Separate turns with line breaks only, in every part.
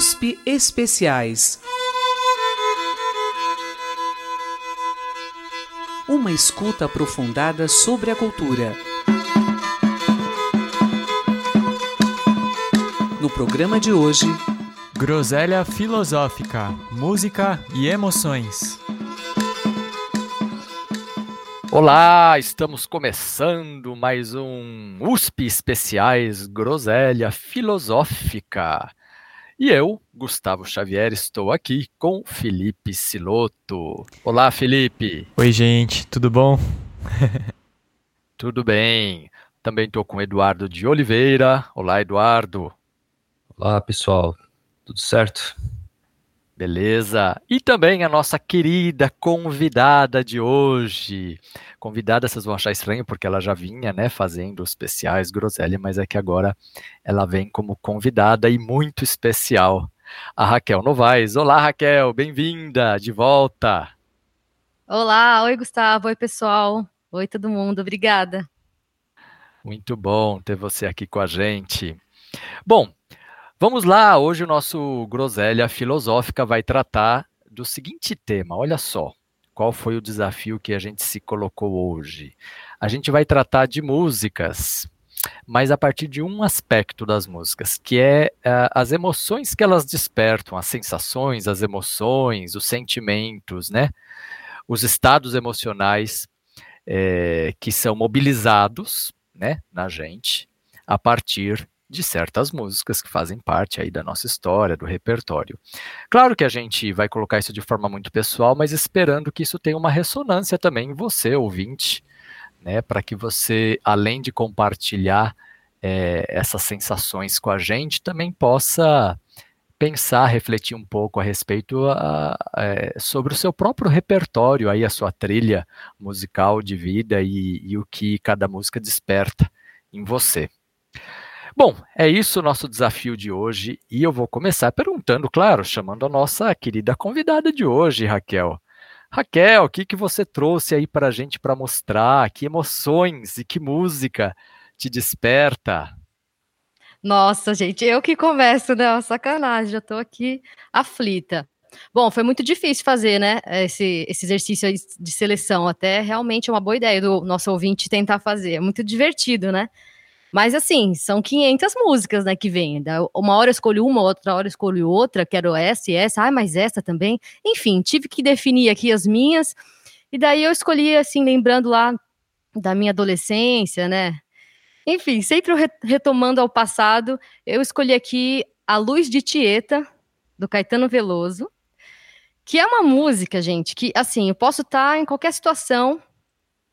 USP Especiais. Uma escuta aprofundada sobre a cultura. No programa de hoje,
Groselha Filosófica, Música e Emoções.
Olá, estamos começando mais um USP Especiais Groselha Filosófica. E eu, Gustavo Xavier, estou aqui com Felipe Siloto. Olá, Felipe.
Oi, gente, tudo bom?
tudo bem. Também estou com Eduardo de Oliveira. Olá, Eduardo.
Olá, pessoal. Tudo certo?
Beleza. E também a nossa querida convidada de hoje. Convidada, vocês vão achar estranho, porque ela já vinha, né, fazendo especiais Groselha, mas é que agora ela vem como convidada e muito especial. A Raquel Novaes. Olá, Raquel, bem-vinda de volta.
Olá, oi, Gustavo, oi, pessoal. Oi, todo mundo, obrigada.
Muito bom ter você aqui com a gente. Bom, vamos lá. Hoje o nosso Groselha Filosófica vai tratar do seguinte tema. Olha só. Qual foi o desafio que a gente se colocou hoje? A gente vai tratar de músicas, mas a partir de um aspecto das músicas, que é uh, as emoções que elas despertam, as sensações, as emoções, os sentimentos, né? Os estados emocionais é, que são mobilizados, né, na gente a partir de certas músicas que fazem parte aí da nossa história, do repertório. Claro que a gente vai colocar isso de forma muito pessoal, mas esperando que isso tenha uma ressonância também em você, ouvinte, né, para que você, além de compartilhar é, essas sensações com a gente, também possa pensar, refletir um pouco a respeito a, a, é, sobre o seu próprio repertório, aí a sua trilha musical de vida e, e o que cada música desperta em você. Bom, é isso o nosso desafio de hoje e eu vou começar perguntando, claro, chamando a nossa querida convidada de hoje, Raquel. Raquel, o que, que você trouxe aí para a gente para mostrar? Que emoções e que música te desperta?
Nossa, gente, eu que começo, né? Sacanagem, já estou aqui aflita. Bom, foi muito difícil fazer, né, esse, esse exercício de seleção. Até realmente é uma boa ideia do nosso ouvinte tentar fazer. É muito divertido, né? Mas assim, são 500 músicas, né, que vem. Uma hora eu escolho uma, outra hora eu escolho outra, quero essa e essa, ah, mas essa também. Enfim, tive que definir aqui as minhas. E daí eu escolhi, assim, lembrando lá da minha adolescência, né? Enfim, sempre retomando ao passado, eu escolhi aqui A Luz de Tieta, do Caetano Veloso, que é uma música, gente, que, assim, eu posso estar em qualquer situação,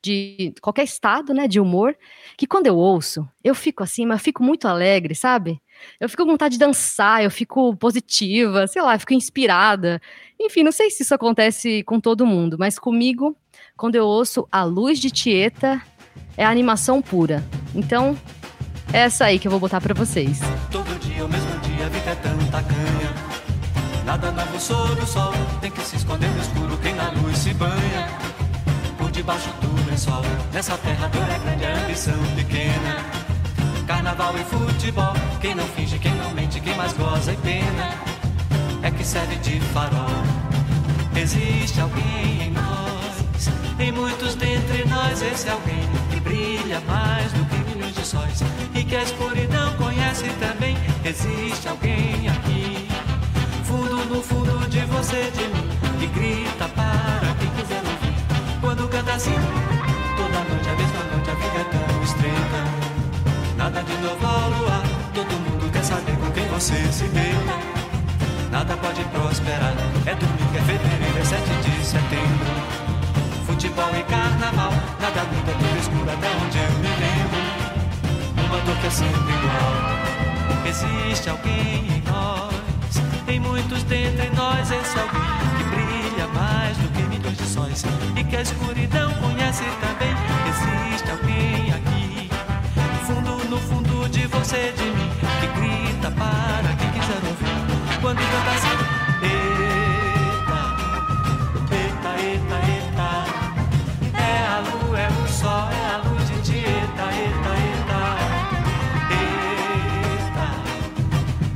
de qualquer estado, né, de humor, que quando eu ouço, eu fico assim, mas fico muito alegre, sabe? Eu fico com vontade de dançar, eu fico positiva, sei lá, fico inspirada. Enfim, não sei se isso acontece com todo mundo, mas comigo, quando eu ouço A Luz de Tieta, é animação pura. Então, é essa aí que eu vou botar para vocês. Todo dia, o mesmo dia, a vida é tanta canha. Nada novo o sol, tem que se esconder no escuro quem na luz se banha debaixo do Nessa terra dura é grande, a ambição pequena. Carnaval e futebol, quem não finge, quem não mente, quem mais goza e pena, é que serve de farol. Existe alguém em nós, em muitos dentre nós, esse alguém que brilha mais do que milhões de sóis e que a escuridão conhece também. Existe alguém aqui, fundo no fundo de você, de mim, que grita para quem quiser quando canta assim de novo ao luar Todo mundo quer saber com quem você se deita. Nada pode prosperar É domingo, é fevereiro, é 7 de setembro. Futebol e carnaval Nada muda, tudo escuro até onde eu me lembro. Uma dor que é sempre igual Existe alguém em nós. Em muitos dentre nós Esse alguém que brilha mais do que e que a escuridão conhece também. Existe alguém aqui, de você, de mim, que grita para quem quiser ouvir. Quando canta assim, eita, eita, eita, eita. É a lua, é o sol, é a luz de ti eita, eita, eita. Eita,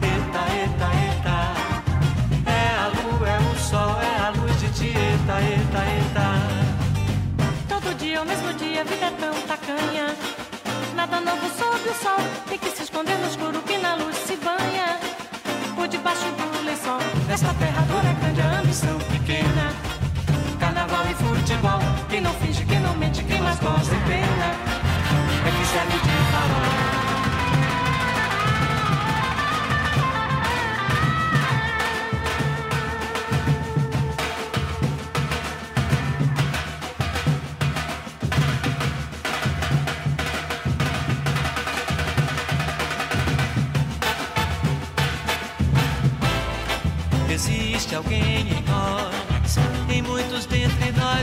eita, eita, eita.
É a lua, é o sol, é a luz de ti eita, eita, eita.
Todo
dia, o mesmo dia, a vida é tão tacanha. Novo sob o sol, tem que se esconder no escuro que na luz se banha. Por debaixo do lençol, dura é grande a ambição pequena. Carnaval e futebol, quem não finge, quem não mente, quem mais gosta e pena. É que serve de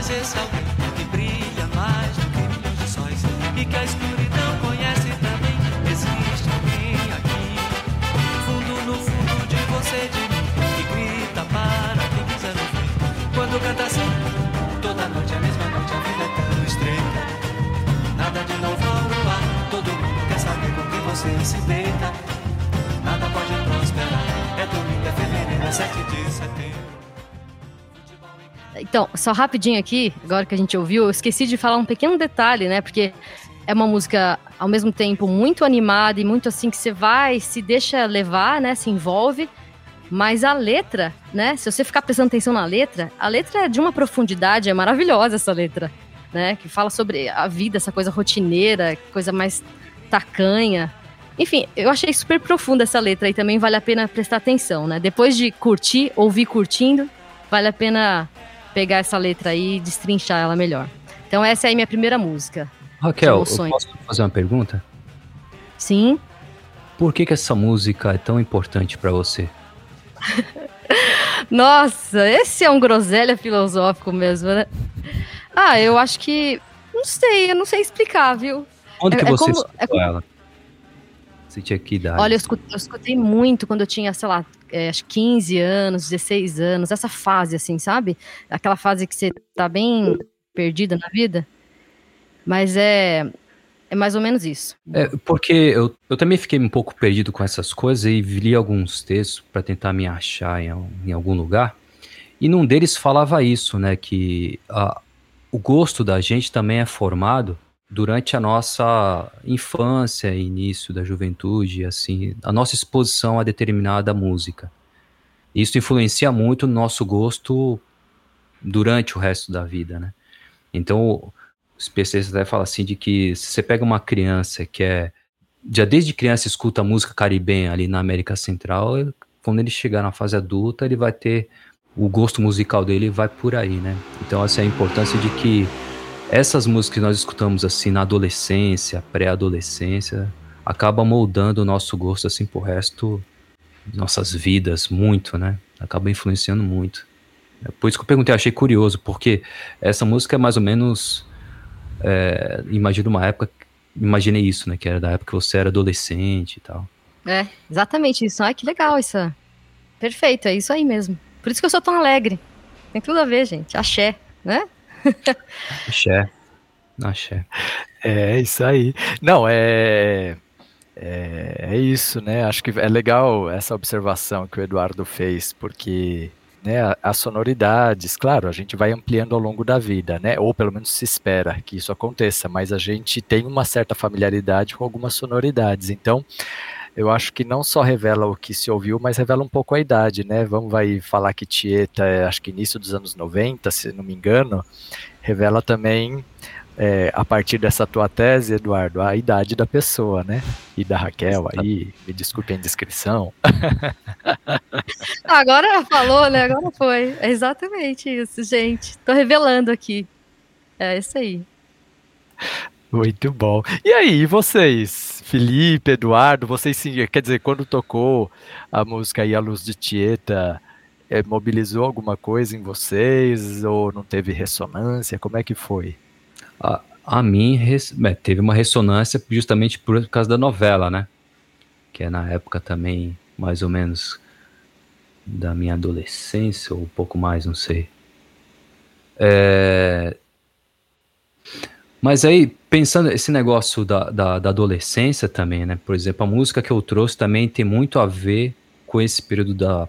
dentre nós,
só rapidinho aqui, agora que a gente ouviu, eu esqueci de falar um pequeno detalhe, né? Porque é uma música, ao mesmo tempo, muito animada e muito assim que você vai, se deixa levar, né? Se envolve. Mas a letra, né? Se você ficar prestando atenção na letra, a letra é de uma profundidade, é maravilhosa essa letra, né? Que fala sobre a vida, essa coisa rotineira, coisa mais tacanha. Enfim, eu achei super profunda essa letra e também vale a pena prestar atenção, né? Depois de curtir, ouvir curtindo, vale a pena pegar essa letra aí e destrinchar ela melhor. Então essa é a minha primeira música.
Raquel, eu posso fazer uma pergunta?
Sim.
Por que, que essa música é tão importante pra você?
Nossa, esse é um groselha filosófico mesmo, né? Ah, eu acho que. Não sei, eu não sei explicar, viu?
Onde
É-
que
é
você
como-
escutou
é como-
ela? Você tinha que idade?
Olha, eu escutei, eu escutei muito quando eu tinha, sei lá, é, acho que 15 anos, 16 anos, essa fase, assim, sabe? Aquela fase que você tá bem perdida na vida. Mas é. É mais ou menos isso.
É, porque eu, eu também fiquei um pouco perdido com essas coisas e li alguns textos para tentar me achar em, em algum lugar. E num deles falava isso, né? Que a- o gosto da gente também é formado durante a nossa infância, início da juventude, assim, a nossa exposição a determinada música. Isso influencia muito no nosso gosto durante o resto da vida, né? Então, os especialistas até falam assim de que se você pega uma criança que é já desde criança escuta música caribenha ali na América Central, quando ele chegar na fase adulta, ele vai ter o gosto musical dele vai por aí, né? Então essa é a importância de que essas músicas que nós escutamos assim na adolescência, pré-adolescência, acaba moldando o nosso gosto assim pro resto de nossas vidas muito, né? Acaba influenciando muito. É por isso que eu perguntei, achei curioso, porque essa música é mais ou menos é, imagino uma época, imaginei isso, né? Que era da época que você era adolescente e tal.
É, exatamente isso. Ai, que legal isso. Perfeito, é isso aí mesmo. Por isso que eu sou tão alegre. Tem tudo a ver, gente. Axé, né?
Axé. Axé.
É isso aí. Não, é, é, é isso, né? Acho que é legal essa observação que o Eduardo fez, porque né, as sonoridades, claro, a gente vai ampliando ao longo da vida, né? Ou pelo menos se espera que isso aconteça, mas a gente tem uma certa familiaridade com algumas sonoridades. Então, eu acho que não só revela o que se ouviu, mas revela um pouco a idade, né? Vamos vai falar que Tieta é, acho que início dos anos 90, se não me engano, revela também é, a partir dessa tua tese, Eduardo, a idade da pessoa, né? E da Raquel aí, me desculpe a indiscrição.
Agora falou, né? Agora foi. É exatamente isso, gente. Tô revelando aqui. É isso aí.
Muito bom. E aí, vocês? Felipe, Eduardo, vocês sim, quer dizer, quando tocou a música aí, A Luz de Tieta, é, mobilizou alguma coisa em vocês? Ou não teve ressonância? Como é que foi?
A, a mim res- é, teve uma ressonância justamente por causa da novela, né? Que é na época também, mais ou menos, da minha adolescência, ou um pouco mais, não sei. É, Mas aí, pensando esse negócio da, da, da adolescência também, né? Por exemplo, a música que eu trouxe também tem muito a ver com esse período da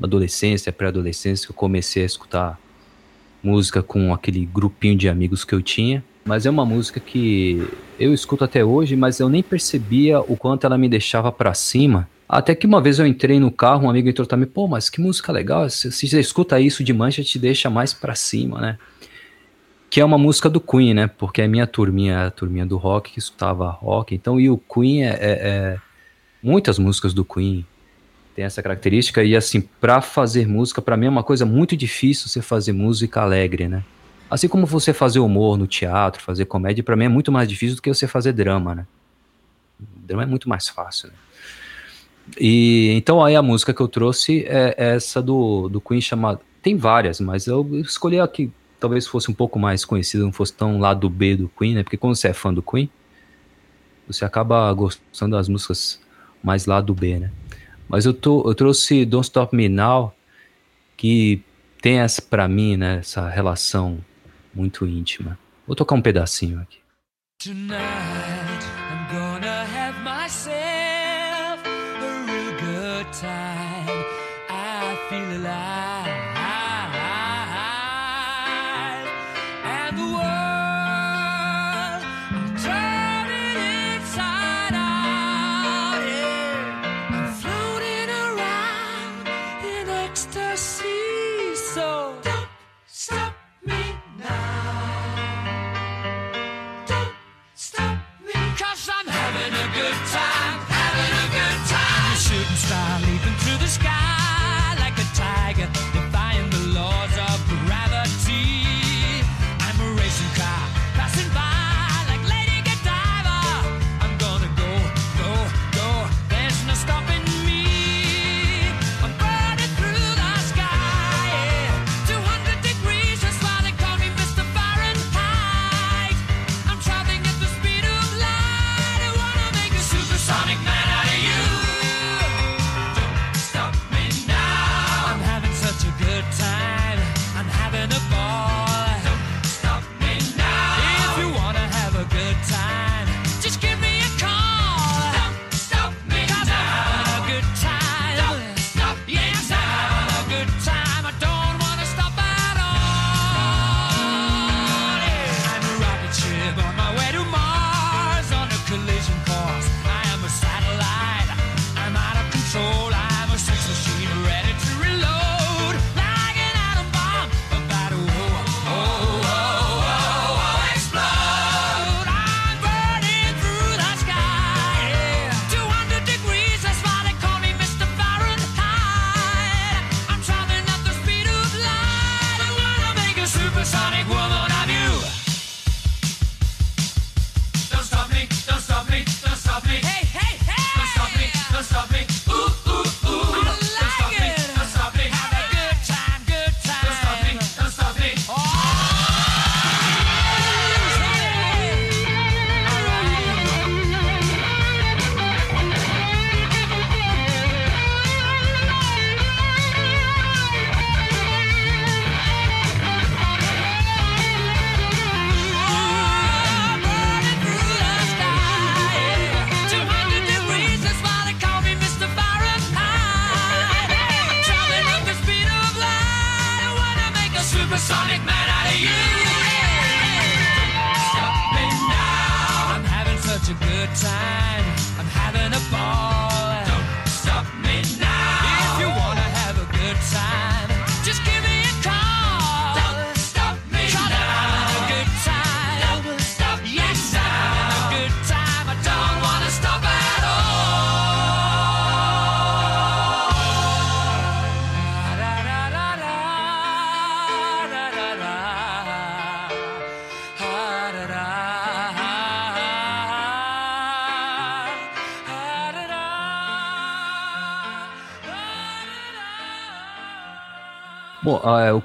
adolescência, pré-adolescência, que eu comecei a escutar música com aquele grupinho de amigos que eu tinha. mas é uma música que eu escuto até hoje, mas eu nem percebia o quanto ela me deixava pra cima. Até que uma vez eu entrei no carro, um amigo entrou também, pô, mas que música legal, se você escuta isso de mancha, te deixa mais pra cima, né? Que é uma música do Queen, né? Porque a minha turminha, a turminha do rock, que escutava rock, então, e o Queen é, é- é- muitas músicas do Queen tem essa característica, e assim, pra fazer música, pra mim é uma coisa muito difícil você fazer música alegre, né? Assim como você fazer humor no teatro, fazer comédia, pra mim é muito mais difícil do que você fazer drama, né? Drama é muito mais fácil, né? E então aí a música que eu trouxe é essa do, do Queen chamada. Tem várias, mas eu escolhi a que talvez fosse um pouco mais conhecida, não fosse tão lá do B do Queen, né? Porque quando você é fã do Queen, você acaba gostando das músicas mais lá do B, né? Mas eu, tô, eu trouxe Don't Stop Me Now, que tem essa, pra mim, né, essa relação muito íntima. Vou tocar um pedacinho aqui.
Tonight I'm gonna have myself a real good time. I feel alive.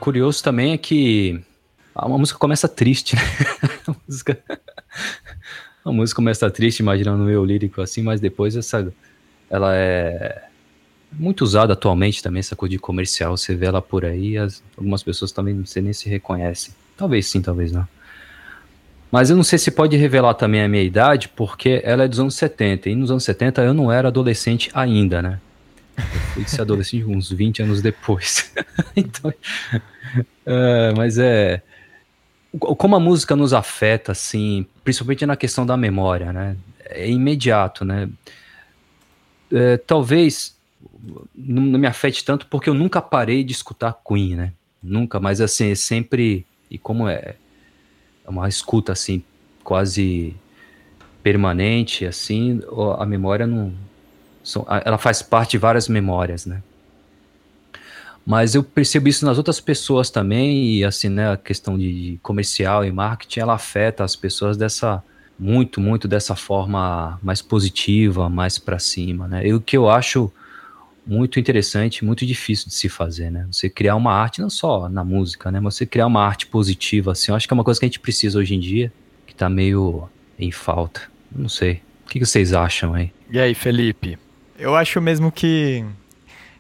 Curioso também é que a música começa triste, né? a, música... a música começa triste, imaginando eu lírico assim, mas depois essa ela é muito usada atualmente também, essa coisa de comercial, você vê ela por aí, as- algumas pessoas também sei nem se reconhecem. Talvez sim, talvez não. Mas eu não sei se pode revelar também a minha idade, porque ela é dos anos 70, e nos anos 70 eu não era adolescente ainda, né? Fui ser adolescente uns 20 anos depois. então, é, mas é. como a música nos afeta, assim, principalmente na questão da memória, né? É imediato, né? É, talvez não, me afete tanto porque eu nunca parei de escutar Queen, né? Nunca, mas assim, é sempre. E como é, é uma escuta assim, quase permanente, assim, a memória não. Ela faz parte de várias memórias, né? Mas eu percebo isso nas outras pessoas também, e assim, né, a questão de comercial e marketing, ela afeta as pessoas dessa, muito, muito dessa forma mais positiva, mais pra cima, né? E o que eu acho muito interessante, muito difícil de se fazer, né? Você criar uma arte, não só na música, né? Mas você criar uma arte positiva, assim, eu acho que é uma coisa que a gente precisa hoje em dia, que tá meio em falta. Não sei. O que vocês acham aí?
E aí, Felipe?
Eu acho mesmo que,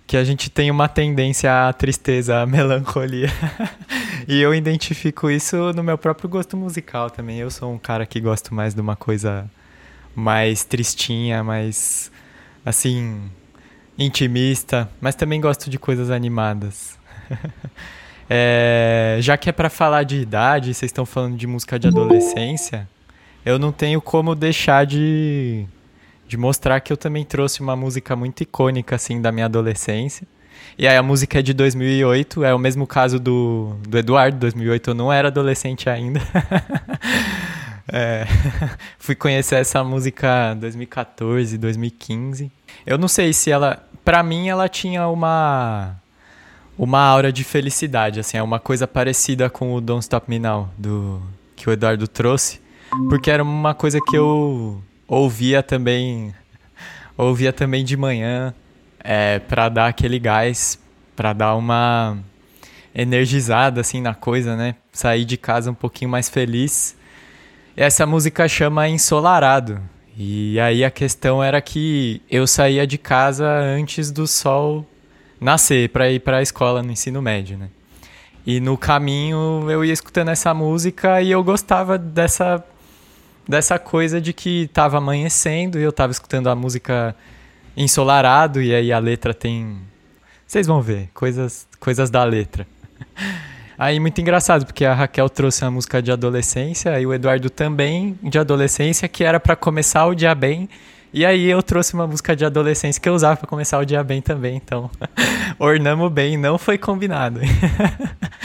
que a gente tem uma tendência à tristeza, à melancolia. e eu identifico isso no meu próprio gosto musical também. Eu sou um cara que gosto mais de uma coisa mais tristinha, mais assim, intimista, mas também gosto de coisas animadas. É, já que é pra falar de idade, vocês estão falando de música de adolescência, eu não tenho como deixar de de mostrar que eu também trouxe uma música muito icônica assim da minha adolescência. E aí a música é de 2008, é o mesmo caso do, do Eduardo, 2008 eu não era adolescente ainda. É, fui conhecer essa música em 2014, 2015. Eu não sei se ela, Pra mim ela tinha uma uma aura de felicidade, assim, é uma coisa parecida com o Don't Stop Me Now do que o Eduardo trouxe, porque era uma coisa que eu ouvia também ouvia também de manhã é, para dar aquele gás, para dar uma energizada assim na coisa, né? Sair de casa um pouquinho mais feliz. Essa música chama Ensolarado. E aí a questão era que eu saía de casa antes do sol nascer para ir para a escola no ensino médio, né? E no caminho eu ia escutando essa música e eu gostava dessa dessa coisa de que tava amanhecendo e eu tava escutando a música ensolarado e aí a letra tem vocês vão ver coisas coisas da letra. Aí muito engraçado porque a Raquel trouxe uma música de adolescência e o Eduardo também de adolescência que era para começar o dia bem. E aí eu trouxe uma música de adolescência que eu usava para começar o dia bem também então ornamos bem não foi combinado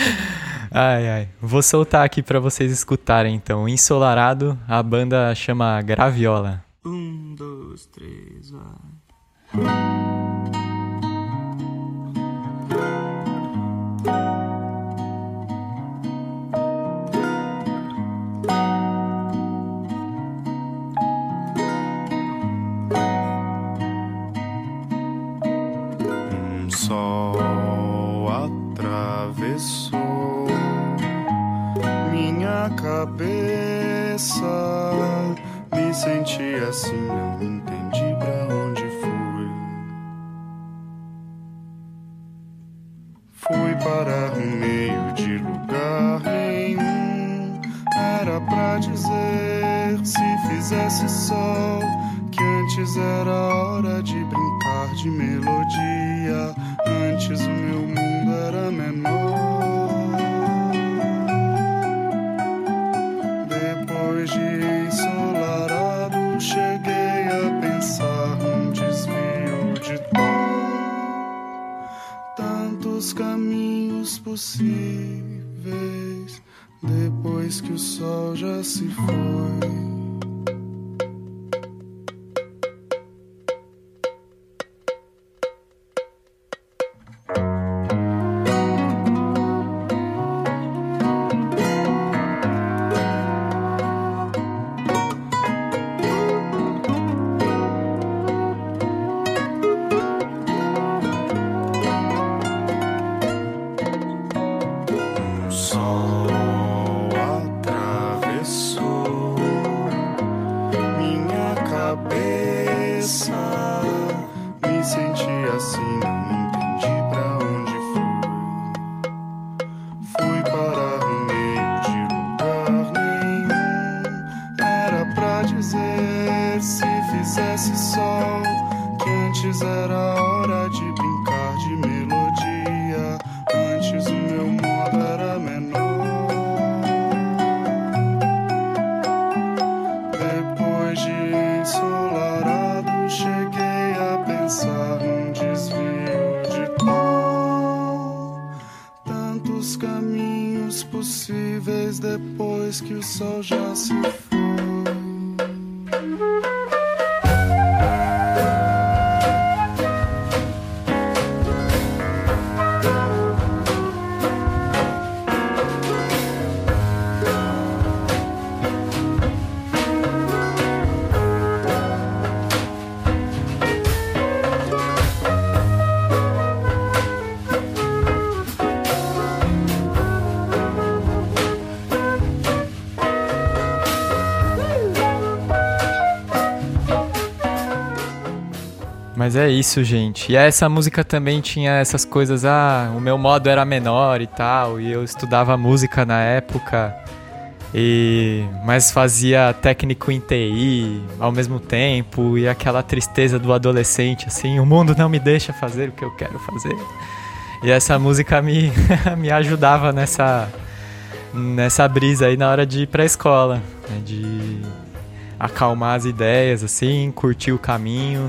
Ai, ai. Vou soltar aqui para vocês escutarem, então. Ensolarado, a banda chama Graviola.
Um, dois, três, vai. Assim, não entendi pra onde fui. Fui parar no meio de lugar nenhum. Era pra dizer, se fizesse sol, que antes era hora de brincar de melodia. Antes o meu mundo era menor. Depois que o sol já se foi.
Mas é isso, gente. E essa música também tinha essas coisas, ah, o meu modo era menor e tal, e eu estudava música na época, e mas fazia técnico em TI ao mesmo tempo, e aquela tristeza do adolescente, assim, o mundo não me deixa fazer o que eu quero fazer. E essa música me, me ajudava nessa, nessa brisa aí na hora de ir pra escola, né, de acalmar as ideias, assim, curtir o caminho.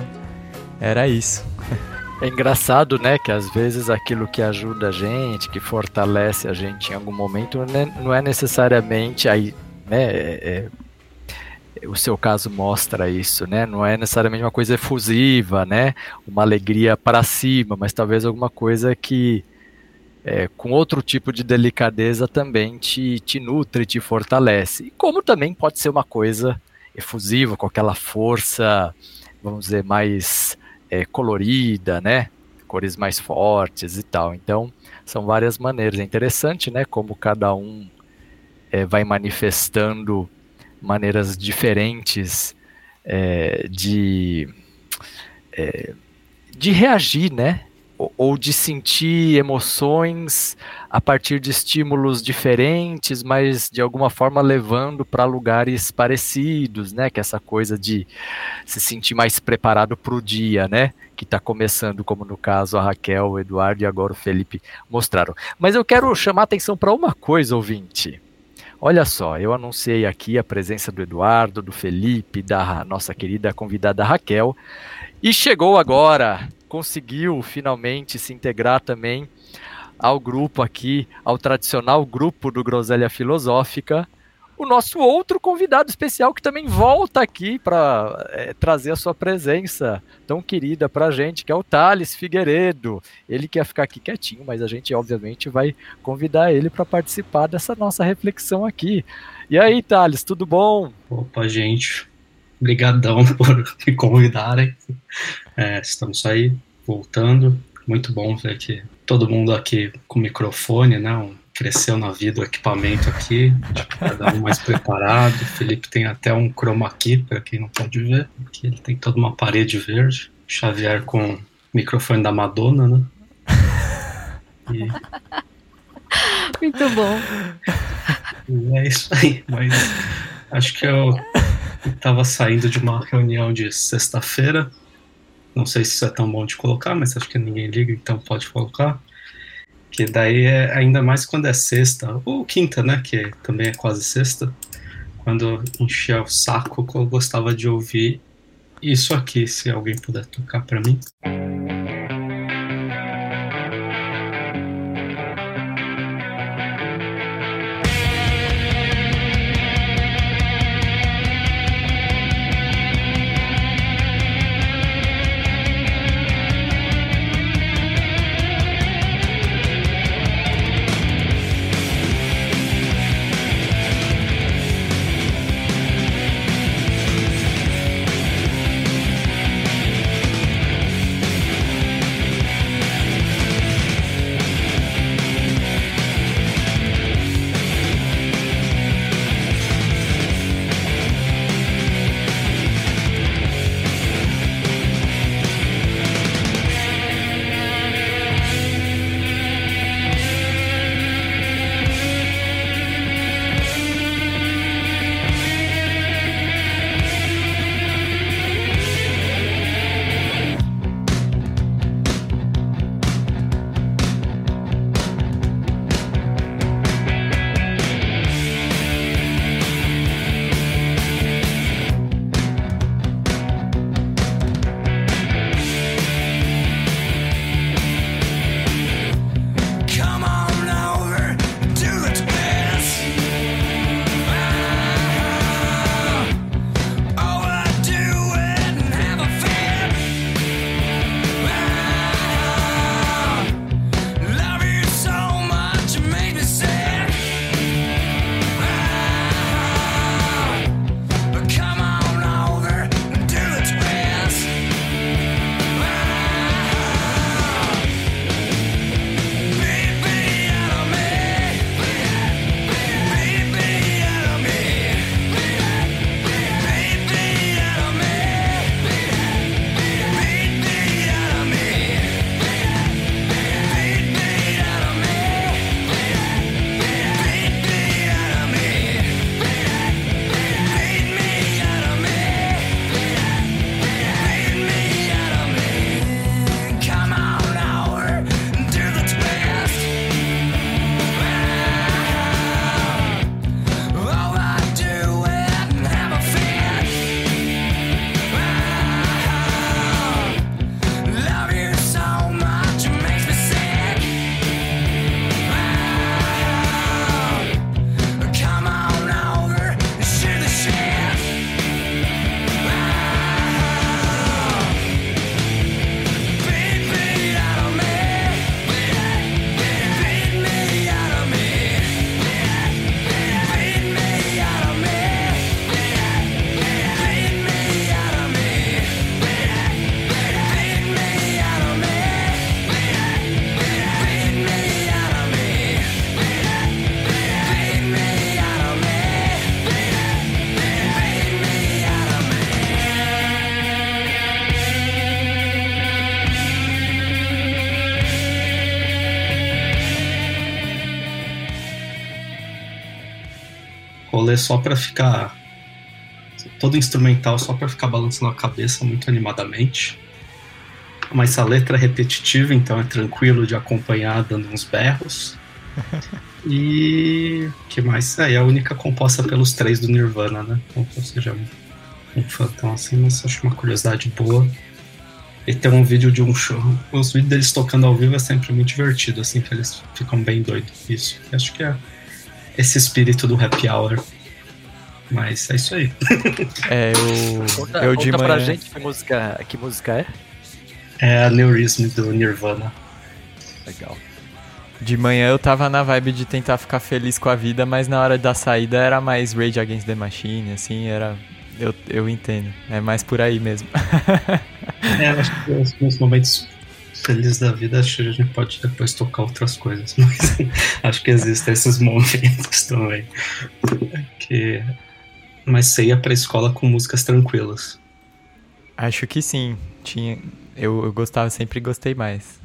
Era isso.
É engraçado, né, que às vezes aquilo que ajuda a gente, que fortalece a gente em algum momento, né, não é necessariamente aí, né, é, é, o seu caso mostra isso, né, não é necessariamente uma coisa efusiva, né, uma alegria para cima, mas talvez alguma coisa que é, com outro tipo de delicadeza também te, te nutre, te fortalece. Como também pode ser uma coisa efusiva, com aquela força, vamos dizer, mais é, colorida, né? Cores mais fortes e tal. Então, são várias maneiras. É interessante, né? Como cada um é, vai manifestando maneiras diferentes é, de, é, de reagir, né? Ou de sentir emoções a partir de estímulos diferentes, mas de alguma forma levando para lugares parecidos, né? Que é essa coisa de se sentir mais preparado para o dia, né? Que está começando, como no caso a Raquel, o Eduardo e agora o Felipe mostraram. Mas eu quero chamar atenção para uma coisa, ouvinte. Olha só, eu anunciei aqui a presença do Eduardo, do Felipe, da nossa querida convidada Raquel, e chegou agora conseguiu finalmente se integrar também ao grupo aqui, ao tradicional grupo do Groselha Filosófica, o nosso outro convidado especial que também volta aqui para é, trazer a sua presença tão querida para a gente, que é o Thales Figueiredo. Ele quer ficar aqui quietinho, mas a gente obviamente vai convidar ele para participar dessa nossa reflexão aqui. E aí, Thales, tudo bom?
Opa, gente, Obrigadão por me convidarem. É, estamos aí voltando. Muito bom ver que todo mundo aqui com microfone, né? Um, cresceu na vida o equipamento aqui, cada um mais preparado. O Felipe tem até um chroma key, para quem não pode ver. Aqui ele tem toda uma parede verde. Xavier com microfone da Madonna, né?
E... Muito bom.
E é isso aí, mas acho que eu estava saindo de uma reunião de sexta-feira. Não sei se isso é tão bom de colocar, mas acho que ninguém liga, então pode colocar. Que daí é ainda mais quando é sexta, ou quinta, né? Que também é quase sexta. Quando enchia o saco, eu gostava de ouvir isso aqui, se alguém puder tocar para mim. Rolê só pra ficar. Todo instrumental só pra ficar balançando a cabeça muito animadamente. Mas a letra é repetitiva, então é tranquilo de acompanhar dando uns berros. E que mais? É, é a única composta pelos três do Nirvana, né? Então, ou seja, um, um fã tão assim, mas acho uma curiosidade boa. E tem um vídeo de um show. Os vídeos deles tocando ao vivo é sempre muito divertido, assim, que eles ficam bem doidos. Isso. Acho que é esse espírito do happy hour. Mas é isso aí.
É, eu,
Conta,
eu
conta
de
pra
manhã.
gente que música, que música é.
É a Neurism do Nirvana.
Legal.
De manhã eu tava na vibe de tentar ficar feliz com a vida, mas na hora da saída era mais Rage Against the Machine, assim, era. Eu, eu entendo. É mais por aí mesmo.
É, eu acho que os meus momentos felizes da vida, acho que a gente pode depois tocar outras coisas. Mas acho que existem esses momentos também. Que... Mas você ia pra escola com músicas tranquilas.
Acho que sim. Tinha, eu, eu gostava, sempre gostei mais.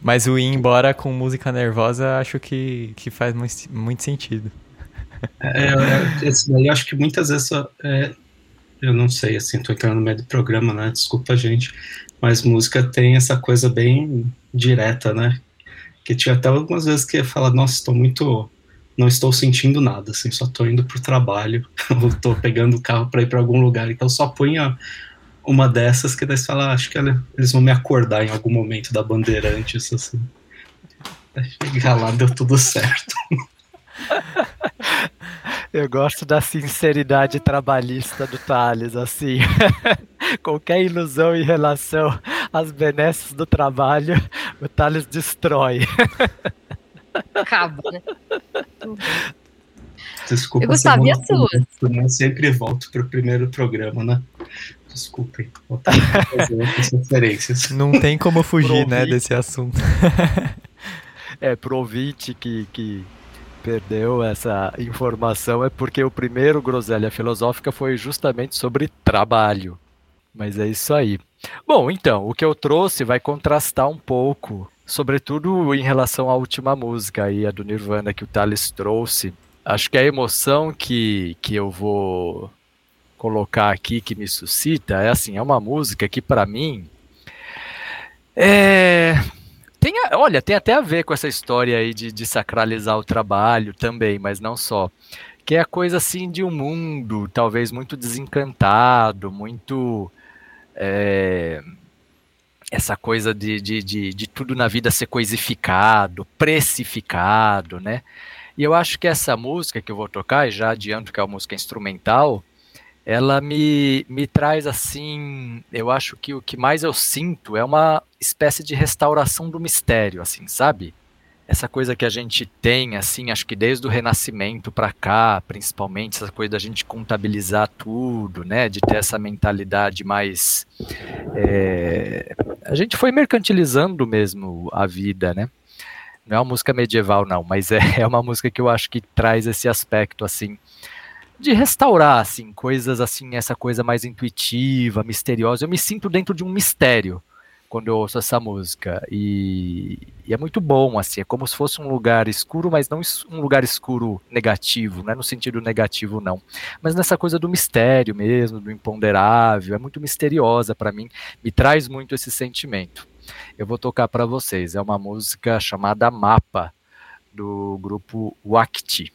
Mas o ir embora com música nervosa acho que, que faz muito, muito sentido.
É, esse daí eu acho que muitas vezes é, eu não sei, assim, tô entrando no meio do programa, né? Desculpa, gente. Mas música tem essa coisa bem direta, né? Que tinha até algumas vezes que fala, nossa, estou muito. Não estou sentindo nada, assim, só estou indo pro trabalho, ou tô pegando o carro para ir para algum lugar, então só ponha uma dessas que daí você fala, ah, acho que ela- eles vão me acordar em algum momento da Bandeirantes, assim. Chegar lá, deu tudo certo.
Eu gosto da sinceridade trabalhista do Thales, assim. Qualquer ilusão em relação às benesses do trabalho, o Thales destrói.
Acaba, né?
Desculpa.
Eu e suas?
que vem, Eu sempre volto pro primeiro programa, né? Desculpem. Vou fazer essas referências.
Não tem como fugir, né, desse assunto.
É, pro ouvinte que, que perdeu essa informação, é porque o primeiro Groselha Filosófica foi justamente sobre trabalho. Mas é isso aí. Bom, então, o que eu trouxe vai contrastar um pouco, sobretudo em relação à última música aí, a do Nirvana que o Thales trouxe. Acho que a emoção que, que eu vou colocar aqui, que me suscita, é assim, é uma música que para mim é, tem, a- olha, tem até a ver com essa história aí de, de sacralizar o trabalho também, mas não só. Que é a coisa assim de um mundo talvez muito desencantado, muito. é, essa coisa de, de, de, de tudo na vida ser coisificado, precificado, né? E eu acho que essa música que eu vou tocar, e já adianto que é uma música instrumental, ela me, me traz assim, eu acho que o que mais eu sinto é uma espécie de restauração do mistério, assim, sabe? Essa coisa que a gente tem, assim, acho que desde o Renascimento para cá, principalmente, essa coisa da gente contabilizar tudo, né? De ter essa mentalidade mais. é, A gente foi mercantilizando mesmo a vida, né? Não é uma música medieval, não, mas é, é uma música que eu acho que traz esse aspecto, assim, de restaurar, assim, coisas assim, essa coisa mais intuitiva, misteriosa. Eu me sinto dentro de um mistério quando eu ouço essa música. E, e é muito bom, assim, é como se fosse um lugar escuro, mas não um lugar escuro negativo, não é no sentido negativo, não. Mas nessa coisa do mistério mesmo, do imponderável, é muito misteriosa para mim, me traz muito esse sentimento. Eu vou tocar para vocês, é uma música chamada Mapa, do grupo Wakti.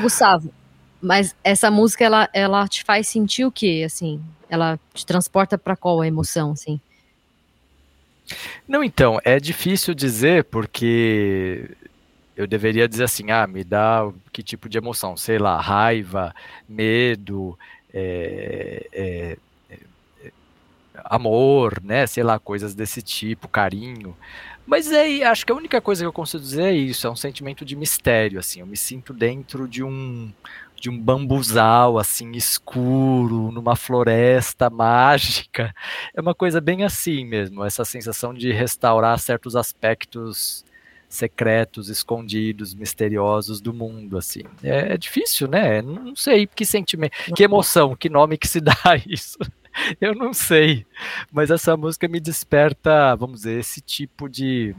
Gustavo, mas essa música, ela, ela te faz sentir o quê, assim? Ela te transporta para qual emoção, assim?
Não, então, é difícil dizer porque eu deveria dizer assim, ah, me dá que tipo de emoção, sei lá, raiva, medo, é, é, é, amor, né, sei lá, coisas desse tipo, carinho. Mas é, acho que a única coisa que eu consigo dizer é isso, é um sentimento de mistério, assim, eu me sinto dentro de um de um bambuzal assim escuro, numa floresta mágica. É uma coisa bem assim mesmo, essa sensação de restaurar certos aspectos secretos, escondidos, misteriosos do mundo, assim. É, é difícil, né? Não sei que sentimento, que emoção, que nome que se dá a isso. Eu não sei. Mas essa música me desperta, vamos dizer, esse tipo de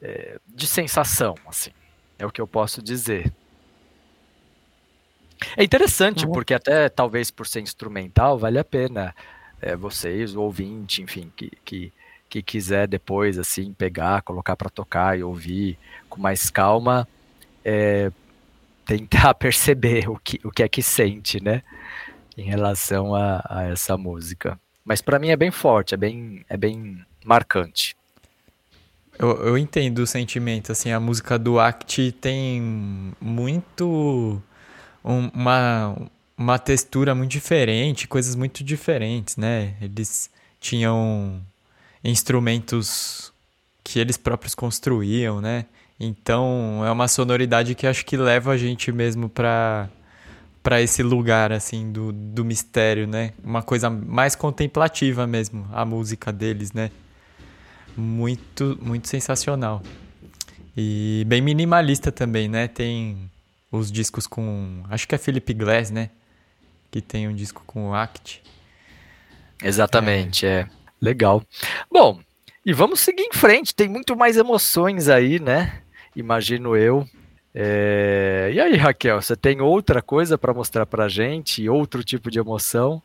é, de sensação, assim. É o que eu posso dizer. É interessante, uhum. porque até talvez por ser instrumental, vale a pena é, vocês, o ouvinte, enfim, que, que, que quiser depois, assim, pegar, colocar para tocar e ouvir com mais calma, é, tentar perceber o que, o que é que sente, né, em relação a, a essa música. Mas para mim é bem forte, é bem, é bem marcante.
Eu, eu entendo o sentimento, assim, a música do Act tem muito um, uma, uma textura muito diferente, coisas muito diferentes, né? Eles tinham instrumentos que eles próprios construíam, né? Então é uma sonoridade que acho que leva a gente mesmo para para esse lugar assim do, do mistério, né? Uma coisa mais contemplativa mesmo, a música deles, né? Muito muito sensacional. E bem minimalista também, né? Tem os discos com. Acho que é Philip Glass, né? Que tem um disco com o Act.
Exatamente, é. é. Legal. Bom, e vamos seguir em frente. Tem muito mais emoções aí, né? Imagino eu. É... E aí, Raquel, você tem outra coisa para mostrar pra gente? Outro tipo de emoção?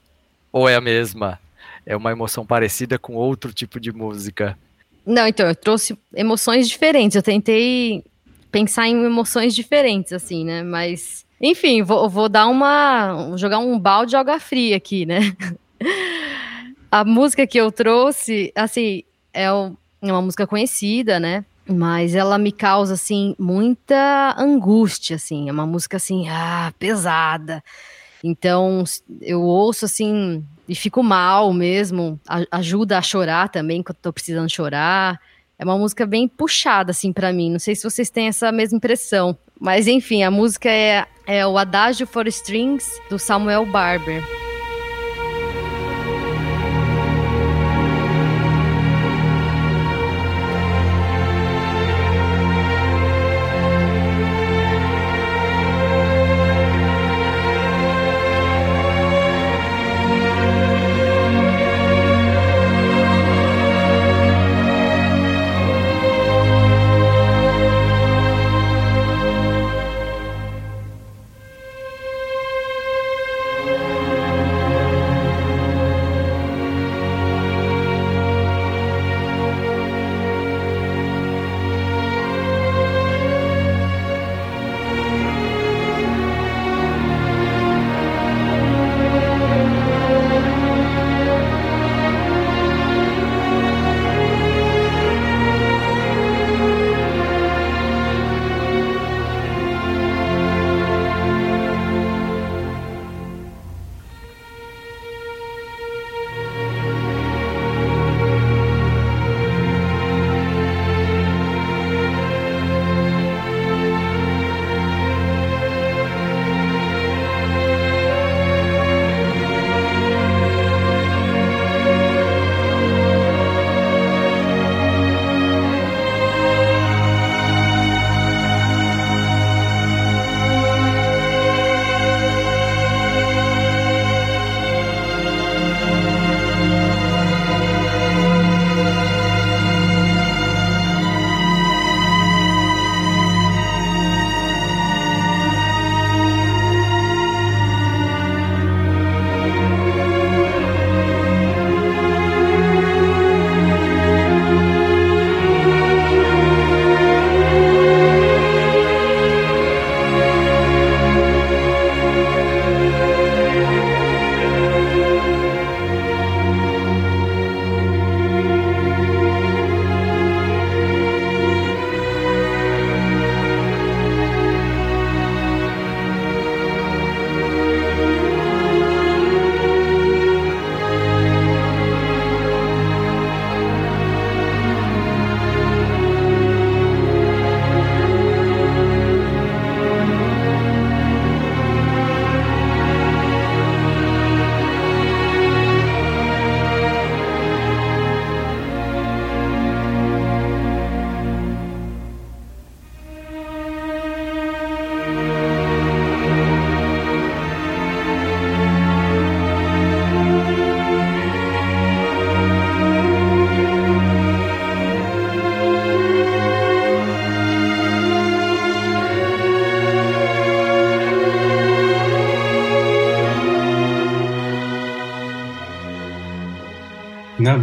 Ou é a mesma? É uma emoção parecida com outro tipo de música?
Não, então, eu trouxe emoções diferentes. Eu tentei pensar em emoções diferentes, assim, né? Mas, enfim, vou, vou dar uma. jogar um balde de água fria aqui, né? A música que eu trouxe, assim, é, é uma música conhecida, né? Mas ela me causa, assim, muita angústia, assim. É uma música, assim, ah, pesada. Então, eu ouço, assim, e fico mal mesmo. ajuda a chorar também, quando tô precisando chorar. É uma música bem puxada, assim, para mim. Não sei se vocês têm essa mesma impressão. Mas, enfim, a música é, é o Adagio for Strings, do Samuel Barber.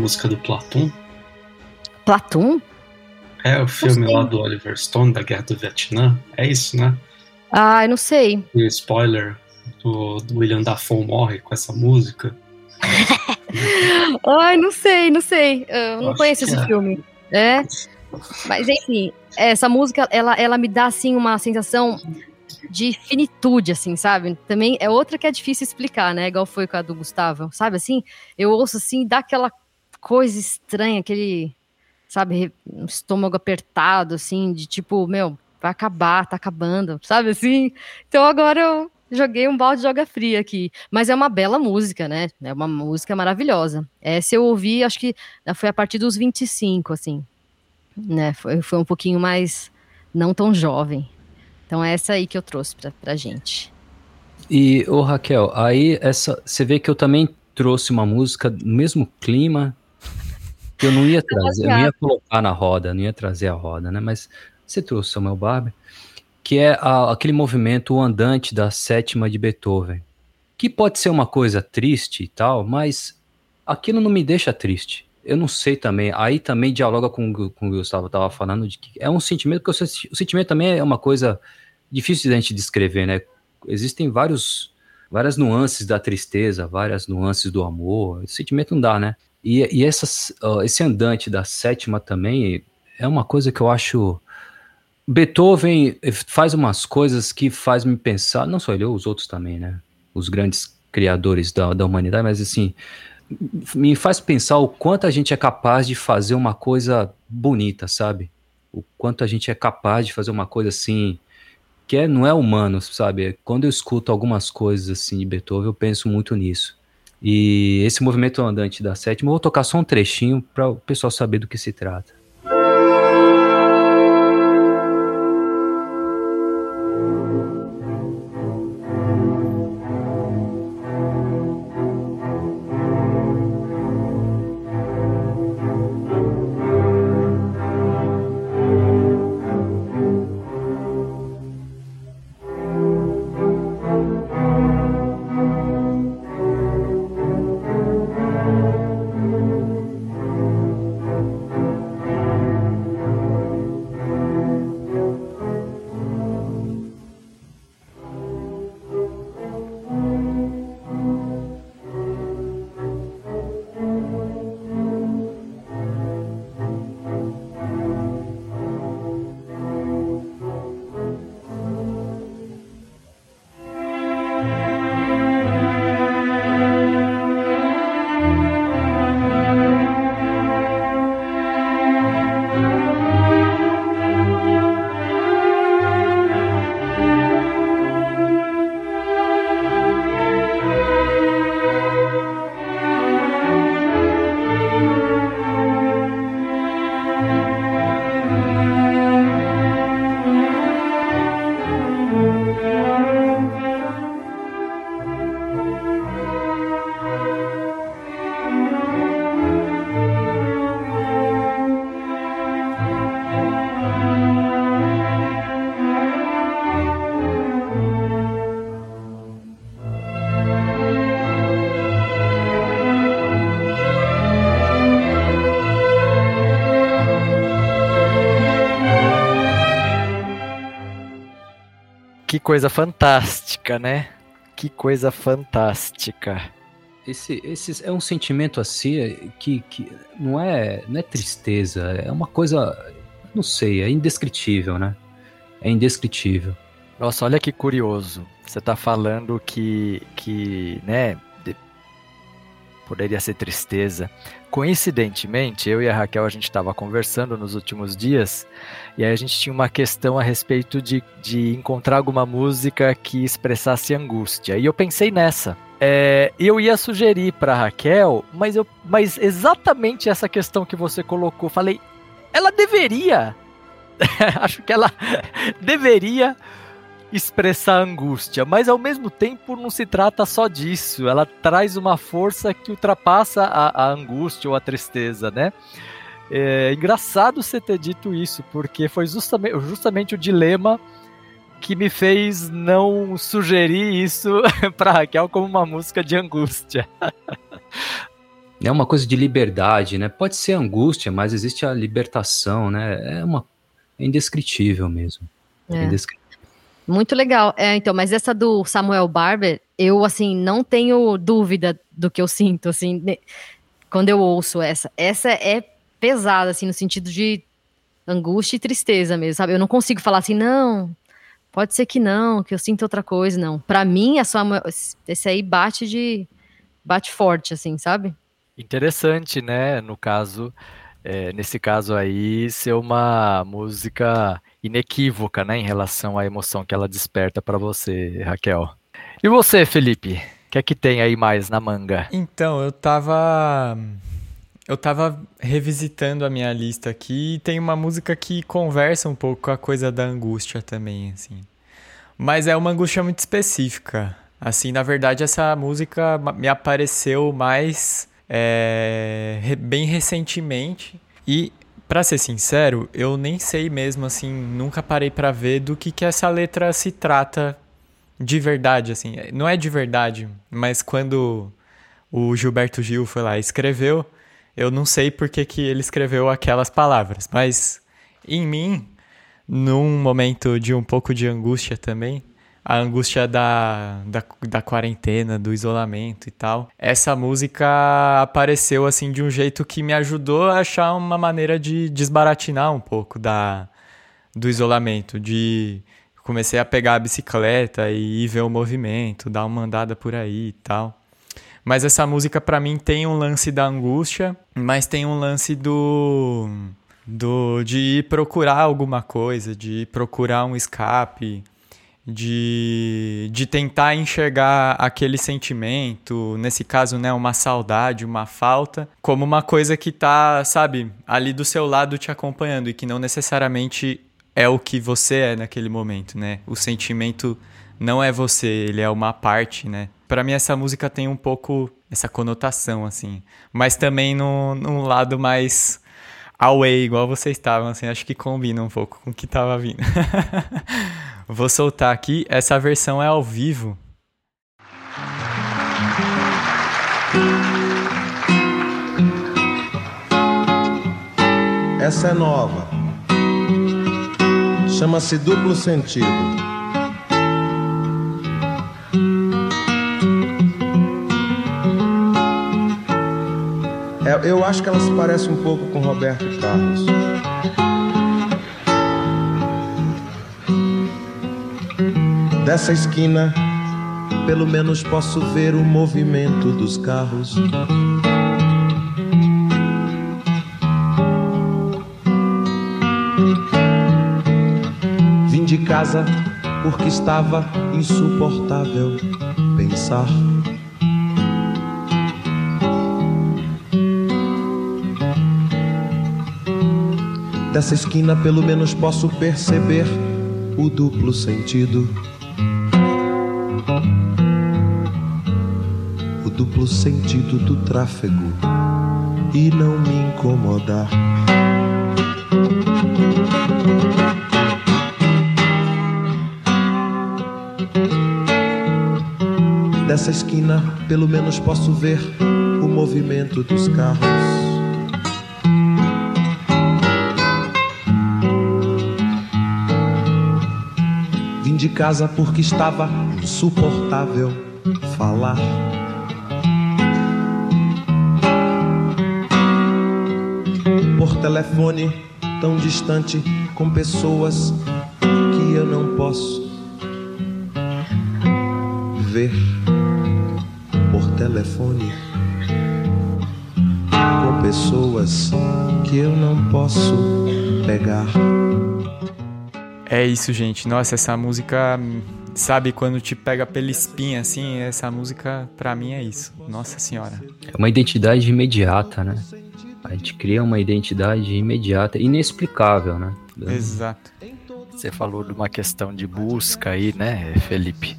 Música do Platum?
Platum?
É o filme lá do Oliver Stone, da Guerra do Vietnã. É isso, né?
Ah, eu não sei.
E o spoiler do William Dafoe morre com essa música.
Ai, não sei, não sei. Eu não
Acho
conheço esse
é.
filme. É. Mas enfim, essa música, ela, ela me dá assim uma sensação de finitude, assim, sabe? Também é outra que é difícil explicar, né? Igual foi com a do Gustavo, sabe? Assim, eu ouço assim, dá aquela coisa estranha, aquele, sabe, estômago apertado, assim, de tipo, meu, vai acabar, tá acabando, sabe assim? Então agora eu joguei um balde de joga fria aqui. Mas é uma bela música, né? É uma música maravilhosa. Essa eu ouvi, acho que foi a partir dos 25, assim. Né? Foi, foi um pouquinho mais não tão jovem. Então é essa aí que eu trouxe pra, pra gente.
E, ô Raquel, aí essa, você vê que eu também trouxe uma música no mesmo clima eu não ia trazer, eu não ia colocar na roda, não ia trazer a roda, né? Mas você trouxe o Samuel Barber, que é a- aquele movimento o andante da sétima de Beethoven, que pode ser uma coisa triste e tal, mas aquilo não me deixa triste. Eu não sei também, aí também dialoga com, o- com o que o Gustavo estava falando, de que é um sentimento, porque o sen- o sentimento também é uma coisa difícil de a gente descrever, né? Existem vários, várias nuances da tristeza, várias nuances do amor, esse sentimento não dá, né? E, e essas, ó, esse andante da sétima também é uma coisa que eu acho. Beethoven faz umas coisas que faz me pensar, não só ele, os outros também, né? Os grandes criadores da, da humanidade, mas assim, me faz pensar o quanto a gente é capaz de fazer uma coisa bonita, sabe? O quanto a gente é capaz de fazer uma coisa assim, que é, não é humano, sabe? Quando eu escuto algumas coisas assim de Beethoven, eu penso muito nisso. E esse movimento andante da sétima, eu vou tocar só um trechinho para o pessoal saber do que se trata.
Coisa fantástica, né? Que coisa fantástica.
Esse, esse é um sentimento assim que, que não, é, não é tristeza, é uma coisa, não sei, é indescritível, né? É indescritível.
Nossa, olha que curioso. Você tá falando que, que né, poderia ser tristeza. Coincidentemente, eu e a Raquel a gente estava conversando nos últimos dias e aí a gente tinha uma questão a respeito de, de encontrar alguma música que expressasse angústia. E eu pensei nessa. É, eu ia sugerir para Raquel, mas, eu, mas exatamente essa questão que você colocou, falei, ela deveria, acho que ela deveria expressar angústia, mas ao mesmo tempo não se trata só disso. Ela traz uma força que ultrapassa a, a angústia ou a tristeza, né? É engraçado você ter dito isso, porque foi justamente, justamente o dilema que me fez não sugerir isso para Raquel como uma música de angústia.
É uma coisa de liberdade, né? Pode ser angústia, mas existe a libertação, né? É uma é indescritível mesmo. É. Indescritível.
Muito legal. É, então, mas essa do Samuel Barber, eu assim não tenho dúvida do que eu sinto, assim, quando eu ouço essa. Essa é pesada, assim, no sentido de angústia e tristeza mesmo, sabe? Eu não consigo falar assim, não, pode ser que não, que eu sinto outra coisa, não. Para mim, a sua, esse aí bate de bate forte, assim, sabe?
Interessante, né? No caso, é, nesse caso aí, ser uma música inequívoca, né, em relação à emoção que ela desperta para você, Raquel. E você, Felipe? O que é que tem aí mais na manga?
Então, eu tava eu tava revisitando a minha lista aqui e tem uma música que conversa um pouco com a coisa da angústia também, assim. Mas é uma angústia muito específica. Assim, na verdade, essa música me apareceu mais é, bem recentemente e para ser sincero, eu nem sei mesmo assim, nunca parei para ver do que que essa letra se trata de verdade assim. Não é de verdade, mas quando o Gilberto Gil foi lá e escreveu, eu não sei por que, que ele escreveu aquelas palavras, mas em mim, num momento de um pouco de angústia também, a angústia da, da, da, quarentena, do isolamento e tal. Essa música apareceu assim de um jeito que me ajudou a achar uma maneira de desbaratinar um pouco da, do isolamento, de comecei a pegar a bicicleta e ir ver o movimento, dar uma andada por aí e tal. Mas essa música para mim tem um lance da angústia, mas tem um lance do do de ir procurar alguma coisa, de ir procurar um escape, de, de tentar enxergar aquele sentimento, nesse caso, né, uma saudade, uma falta, como uma coisa que tá, sabe, ali do seu lado te acompanhando e que não necessariamente é o que você é naquele momento, né? O sentimento não é você, ele é uma parte, né? Para mim essa música tem um pouco essa conotação assim, mas também no, num lado mais away, igual vocês estavam, assim, acho que combina um pouco com o que tava vindo. Vou soltar aqui, essa versão é ao vivo.
Essa é nova. Chama-se duplo sentido. É, eu acho que ela se parece um pouco com Roberto Carlos. Dessa esquina, pelo menos posso ver o movimento dos carros. Vim de casa porque estava insuportável pensar. Dessa esquina, pelo menos posso perceber o duplo sentido. Duplo sentido do tráfego e não me incomodar. Dessa esquina, pelo menos posso ver o movimento dos carros. de casa porque estava insuportável falar. Telefone tão distante com pessoas que eu não posso ver por telefone com pessoas que eu não posso pegar.
É isso, gente. Nossa, essa música, sabe, quando te pega pela espinha, assim, essa música, pra mim, é isso. Nossa Senhora.
É uma identidade imediata, né? A gente cria uma identidade imediata, inexplicável, né?
Exato.
Você falou de uma questão de busca aí, né, Felipe?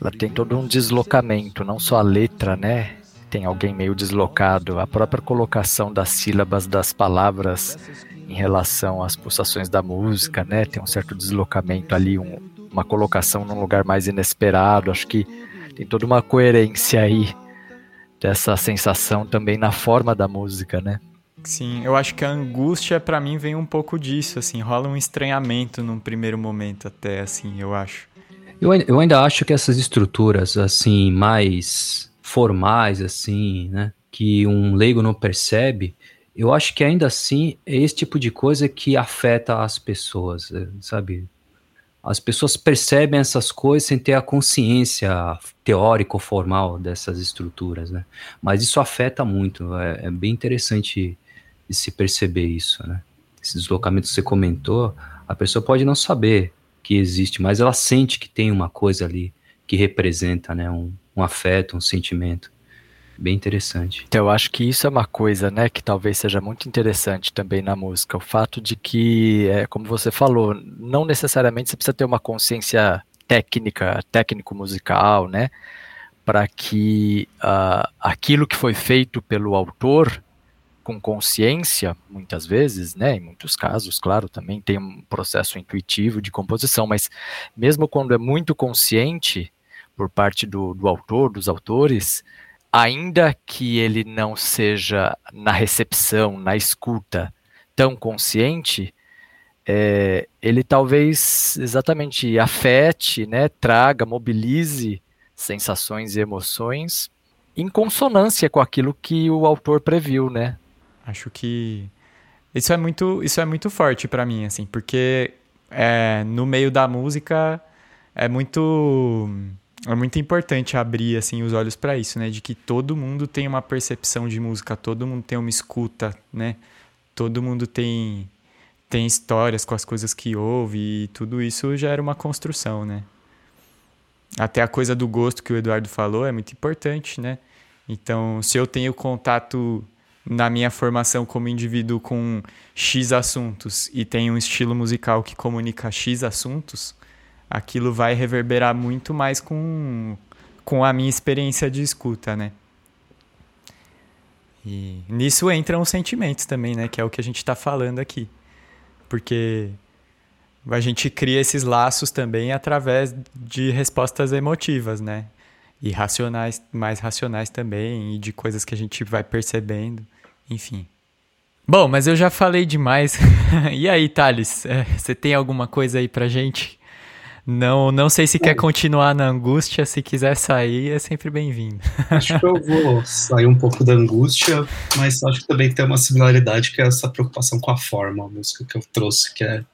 Ela tem todo um deslocamento, não só a letra, né? Tem alguém meio deslocado, a própria colocação das sílabas das palavras em relação às pulsações da música, né? Tem um certo deslocamento ali, um, uma colocação num lugar mais inesperado. Acho que tem toda uma coerência aí dessa sensação também na forma da música, né?
Sim, eu acho que a angústia para mim vem um pouco disso, assim, rola um estranhamento num primeiro momento até, assim, eu acho.
Eu, eu ainda acho que essas estruturas, assim, mais formais, assim, né, que um leigo não percebe, eu acho que ainda assim é esse tipo de coisa que afeta as pessoas, sabe? As pessoas percebem essas coisas sem ter a consciência teórica ou formal dessas estruturas, né? Mas isso afeta muito, é, é bem interessante se perceber isso, né? Esse deslocamento que você comentou, a pessoa pode não saber que existe, mas ela sente que tem uma coisa ali que representa, né? Um, um afeto, um sentimento bem interessante.
Então, eu acho que isso é uma coisa, né, que talvez seja muito interessante também na música, o fato de que, é, como você falou, não necessariamente você precisa ter uma consciência técnica, técnico-musical, né, para que uh, aquilo que foi feito pelo autor com consciência, muitas vezes, né, em muitos casos, claro, também tem um processo intuitivo de composição, mas mesmo quando é muito consciente por parte do, do autor, dos autores, ainda que ele não seja na recepção, na escuta, tão consciente, é, ele talvez exatamente afete, né, traga, mobilize sensações e emoções em consonância com aquilo que o autor previu, né?
Acho que isso é muito, isso é muito forte para mim, assim, porque é, no meio da música é muito é muito importante abrir assim os olhos para isso, né? De que todo mundo tem uma percepção de música, todo mundo tem uma escuta, né? Todo mundo tem tem histórias com as coisas que ouve e tudo isso já era uma construção, né? Até a coisa do gosto que o Eduardo falou é muito importante, né? Então, se eu tenho contato na minha formação como indivíduo com X assuntos e tenho um estilo musical que comunica X assuntos, aquilo vai reverberar muito mais com, com a minha experiência de escuta, né? E nisso entram os sentimentos também, né? Que é o que a gente está falando aqui. Porque a gente cria esses laços também através de respostas emotivas, né? E racionais, mais racionais também, e de coisas que a gente vai percebendo, enfim. Bom, mas eu já falei demais. e aí, Thales, é, você tem alguma coisa aí pra gente? Não, não sei se quer continuar na angústia, se quiser sair, é sempre bem-vindo.
Acho que eu vou sair um pouco da angústia, mas acho que também tem uma similaridade que é essa preocupação com a forma, a música que eu trouxe, que é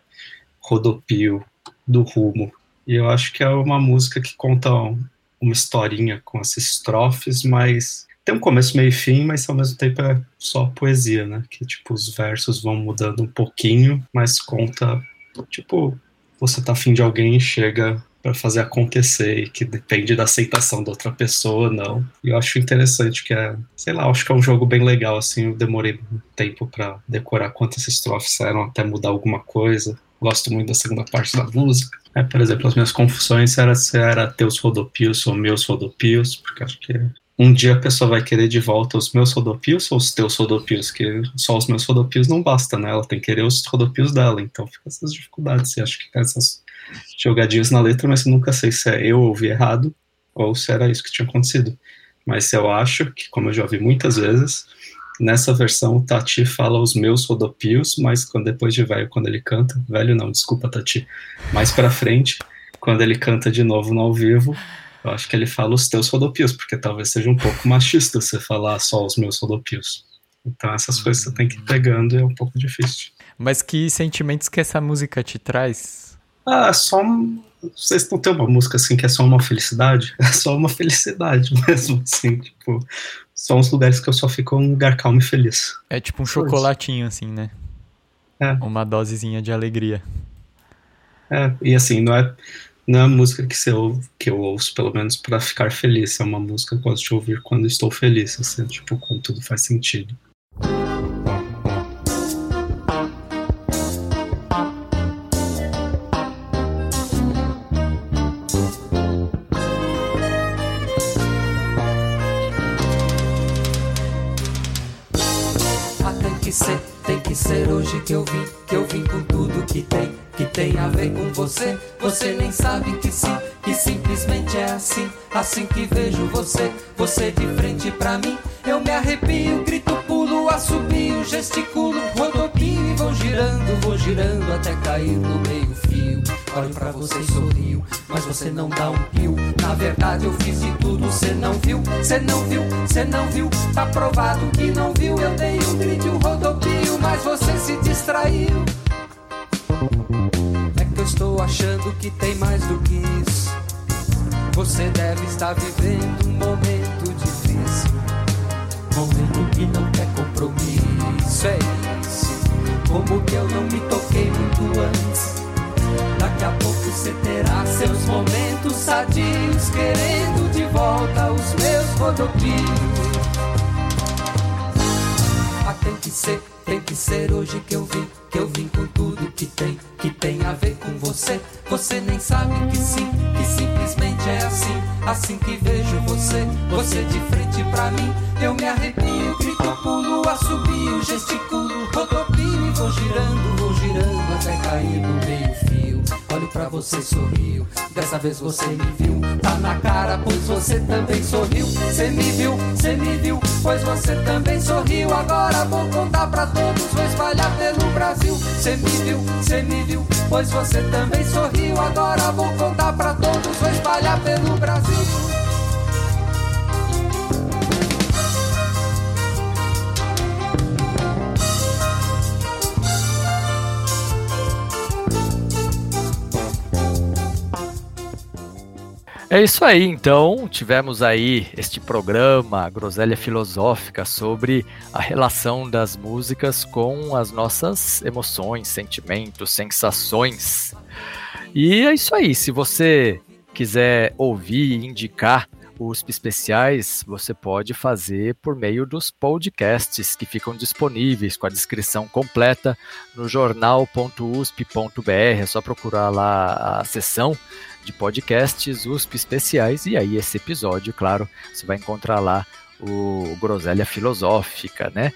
Rodopio, do Rumo. E eu acho que é uma música que conta uma historinha com essas estrofes, mas tem um começo, meio e fim, mas ao mesmo tempo é só poesia, né? Que tipo, os versos vão mudando um pouquinho, mas conta, tipo, você tá afim de alguém e chega para fazer acontecer e que depende da aceitação da outra pessoa, não. E eu acho interessante que é, sei lá, acho que é um jogo bem legal, assim, eu demorei um tempo para decorar quantas estrofes eram até mudar alguma coisa. Gosto muito da segunda parte da música. É, por exemplo, as minhas confusões era se era teus rodopios ou meus rodopios, porque acho que um dia a pessoa vai querer de volta os meus rodopios ou os teus rodopios, que só os meus rodopios não basta, né? Ela tem que querer os rodopios dela, então fica essas dificuldades. E acho que essas jogadinhas na letra, mas eu nunca sei se é eu ouvi errado ou se era isso que tinha acontecido. Mas eu acho que, como eu já ouvi muitas vezes, nessa versão o Tati fala os meus rodopios, mas quando depois de velho, quando ele canta, velho não, desculpa Tati, mais pra frente, quando ele canta de novo no ao vivo, eu acho que ele fala os teus rodopios, porque talvez seja um pouco machista você falar só os meus rodopios. Então essas coisas você tem que ir pegando e é um pouco difícil.
Mas que sentimentos que essa música te traz?
Ah, só. Vocês não tem uma música assim que é só uma felicidade? É só uma felicidade mesmo, assim, tipo. São os lugares que eu só fico um lugar calmo e feliz.
É tipo um chocolatinho, assim, né?
É.
Uma dosezinha de alegria.
É, e assim, não é não é a música que, você ouve, que eu ouço, pelo menos, para ficar feliz. É uma música que eu gosto de ouvir quando estou feliz, assim, tipo, quando tudo faz sentido.
Você. Você nem sabe que sim, que simplesmente é assim, assim que vejo você, você de frente pra mim. Eu me arrepio, grito, pulo, assobio, gesticulo, rodopio e vou girando, vou girando até cair no meio fio. Olho pra você e sorrio, mas você não dá um pio. Na verdade eu fiz de tudo, cê não viu, cê não viu, cê não viu. Tá provado que não viu, eu dei um grito, um rodopio, mas você se distraiu. Estou achando que tem mais do que isso. Você deve estar vivendo um momento difícil. Momento que não quer compromisso, é isso. Como que eu não me toquei muito antes? Daqui a pouco você terá seus momentos sadios, querendo de volta os meus rodopios. Tem que ser, tem que ser hoje que eu vim, que eu vim com tudo que tem, que tem a ver com você. Você nem sabe que sim, que simplesmente é assim, assim que vejo você, você de frente pra mim. Eu me arrepio, grito, pulo, assobio, gesticulo, rodopio vou girando, vou girando até cair no meio fio. Olho pra você, sorrio. Dessa vez você me viu. Tá na cara, pois você também sorriu. Cê me viu, cê me viu, pois você também sorriu. Agora vou contar pra todos, vou espalhar pelo Brasil. Cê me viu, cê me viu, pois você também sorriu. Agora vou contar pra todos, vou espalhar pelo Brasil.
É isso aí, então tivemos aí este programa Groselha Filosófica sobre a relação das músicas com as nossas emoções, sentimentos, sensações. E é isso aí, se você quiser ouvir e indicar os especiais, você pode fazer por meio dos podcasts que ficam disponíveis com a descrição completa no jornal.usp.br, é só procurar lá a seção de podcasts USP especiais e aí esse episódio, claro, você vai encontrar lá o Groselha Filosófica, né?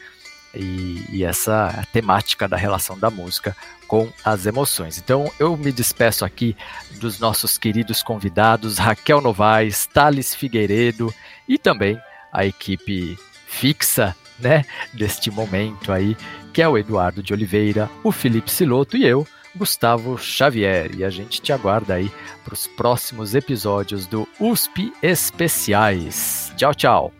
E, e, essa temática da relação da música com as emoções. Então eu me despeço aqui dos nossos queridos convidados Raquel Novaes, Thales Figueiredo e também a equipe fixa, né, deste momento aí, que é o Eduardo de Oliveira, o Felipe Siloto e eu, Gustavo Xavier. E a gente te aguarda aí para os próximos episódios do USP Especiais. Tchau, tchau.